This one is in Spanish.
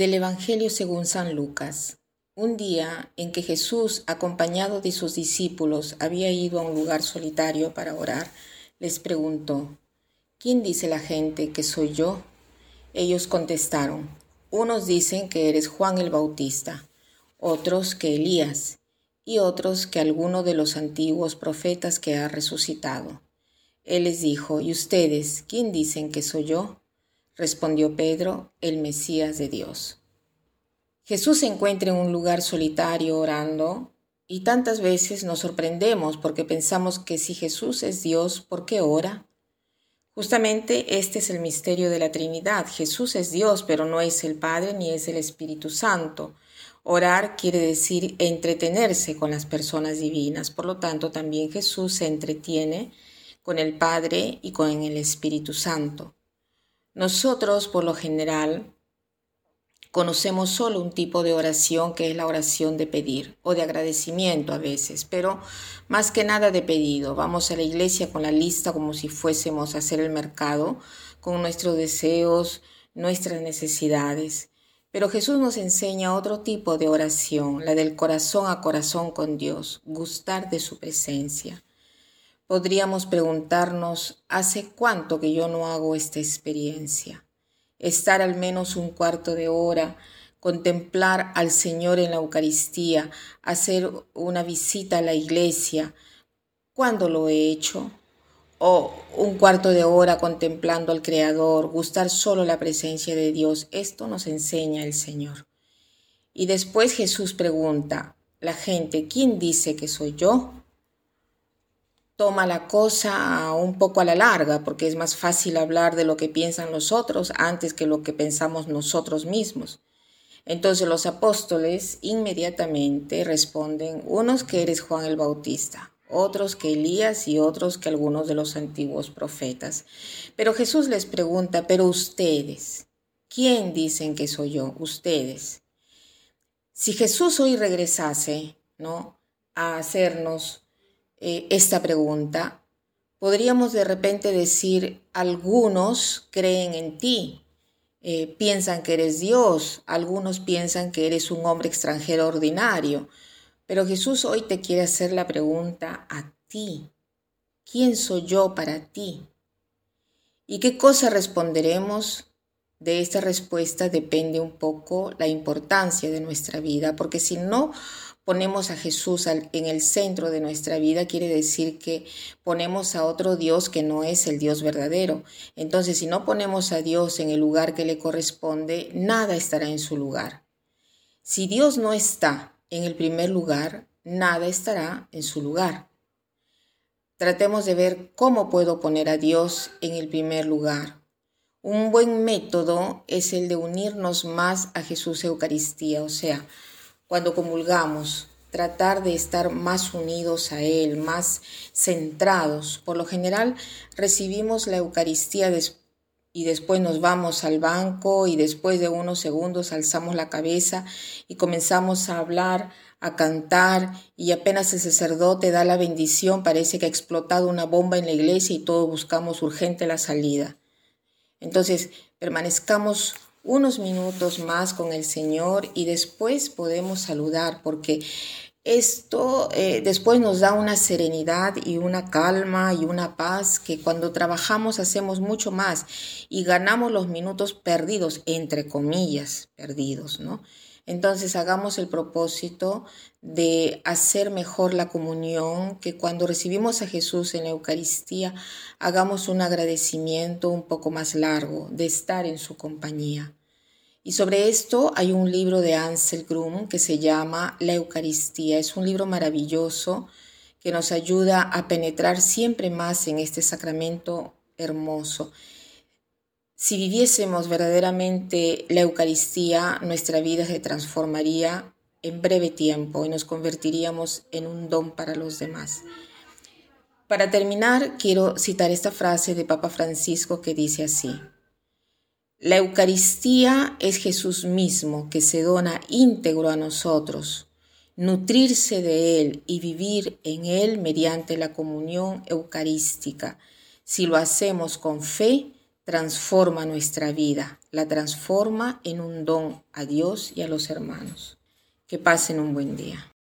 Del Evangelio según San Lucas. Un día en que Jesús, acompañado de sus discípulos, había ido a un lugar solitario para orar, les preguntó, ¿quién dice la gente que soy yo? Ellos contestaron, unos dicen que eres Juan el Bautista, otros que Elías, y otros que alguno de los antiguos profetas que ha resucitado. Él les dijo, ¿y ustedes quién dicen que soy yo? respondió Pedro, el Mesías de Dios. Jesús se encuentra en un lugar solitario orando y tantas veces nos sorprendemos porque pensamos que si Jesús es Dios, ¿por qué ora? Justamente este es el misterio de la Trinidad. Jesús es Dios, pero no es el Padre ni es el Espíritu Santo. Orar quiere decir entretenerse con las personas divinas. Por lo tanto, también Jesús se entretiene con el Padre y con el Espíritu Santo. Nosotros, por lo general, conocemos solo un tipo de oración que es la oración de pedir o de agradecimiento a veces, pero más que nada de pedido. Vamos a la iglesia con la lista como si fuésemos a hacer el mercado, con nuestros deseos, nuestras necesidades. Pero Jesús nos enseña otro tipo de oración, la del corazón a corazón con Dios, gustar de su presencia podríamos preguntarnos, ¿hace cuánto que yo no hago esta experiencia? Estar al menos un cuarto de hora, contemplar al Señor en la Eucaristía, hacer una visita a la iglesia. ¿Cuándo lo he hecho? O un cuarto de hora contemplando al Creador, gustar solo la presencia de Dios. Esto nos enseña el Señor. Y después Jesús pregunta, la gente, ¿quién dice que soy yo? Toma la cosa un poco a la larga, porque es más fácil hablar de lo que piensan los otros antes que lo que pensamos nosotros mismos. Entonces los apóstoles inmediatamente responden, unos que eres Juan el Bautista, otros que Elías y otros que algunos de los antiguos profetas. Pero Jesús les pregunta, pero ustedes, ¿quién dicen que soy yo? Ustedes. Si Jesús hoy regresase, ¿no? A hacernos eh, esta pregunta, podríamos de repente decir, algunos creen en ti, eh, piensan que eres Dios, algunos piensan que eres un hombre extranjero ordinario, pero Jesús hoy te quiere hacer la pregunta a ti, ¿quién soy yo para ti? ¿Y qué cosa responderemos? De esta respuesta depende un poco la importancia de nuestra vida, porque si no ponemos a Jesús en el centro de nuestra vida, quiere decir que ponemos a otro Dios que no es el Dios verdadero. Entonces, si no ponemos a Dios en el lugar que le corresponde, nada estará en su lugar. Si Dios no está en el primer lugar, nada estará en su lugar. Tratemos de ver cómo puedo poner a Dios en el primer lugar. Un buen método es el de unirnos más a Jesús Eucaristía, o sea, cuando comulgamos, tratar de estar más unidos a Él, más centrados. Por lo general recibimos la Eucaristía y después nos vamos al banco y después de unos segundos alzamos la cabeza y comenzamos a hablar, a cantar y apenas el sacerdote da la bendición parece que ha explotado una bomba en la iglesia y todos buscamos urgente la salida. Entonces permanezcamos unos minutos más con el Señor y después podemos saludar porque esto eh, después nos da una serenidad y una calma y una paz que cuando trabajamos hacemos mucho más y ganamos los minutos perdidos, entre comillas, perdidos, ¿no? Entonces hagamos el propósito de hacer mejor la comunión, que cuando recibimos a Jesús en la Eucaristía hagamos un agradecimiento un poco más largo de estar en su compañía. Y sobre esto hay un libro de Ansel Grum que se llama La Eucaristía. Es un libro maravilloso que nos ayuda a penetrar siempre más en este sacramento hermoso. Si viviésemos verdaderamente la Eucaristía, nuestra vida se transformaría en breve tiempo y nos convertiríamos en un don para los demás. Para terminar, quiero citar esta frase de Papa Francisco que dice así, La Eucaristía es Jesús mismo que se dona íntegro a nosotros. Nutrirse de Él y vivir en Él mediante la comunión eucarística. Si lo hacemos con fe, transforma nuestra vida, la transforma en un don a Dios y a los hermanos. Que pasen un buen día.